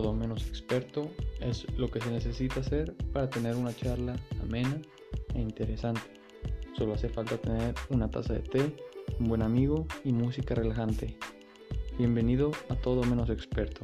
todo menos experto es lo que se necesita hacer para tener una charla amena e interesante. Solo hace falta tener una taza de té, un buen amigo y música relajante. Bienvenido a todo menos experto.